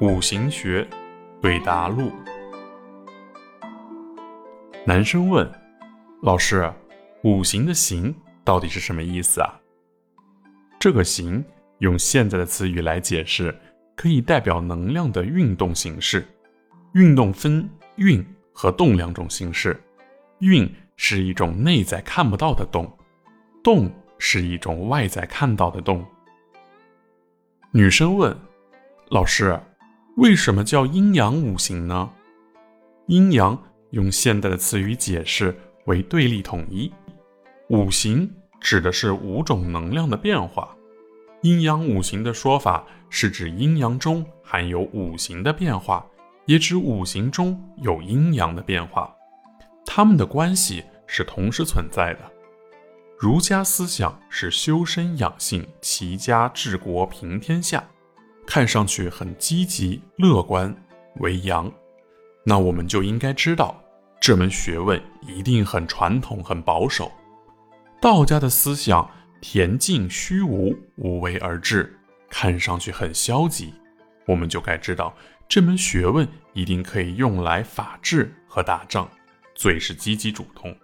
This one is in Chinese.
五行学对答录。男生问：“老师，五行的行到底是什么意思啊？”这个行用现在的词语来解释，可以代表能量的运动形式。运动分运和动两种形式。运是一种内在看不到的动，动是一种外在看到的动。女生问：“老师。”为什么叫阴阳五行呢？阴阳用现代的词语解释为对立统一，五行指的是五种能量的变化。阴阳五行的说法是指阴阳中含有五行的变化，也指五行中有阴阳的变化，它们的关系是同时存在的。儒家思想是修身养性、齐家治国平天下。看上去很积极乐观，为阳，那我们就应该知道这门学问一定很传统、很保守。道家的思想恬静虚无，无为而治，看上去很消极，我们就该知道这门学问一定可以用来法治和打仗，最是积极主动。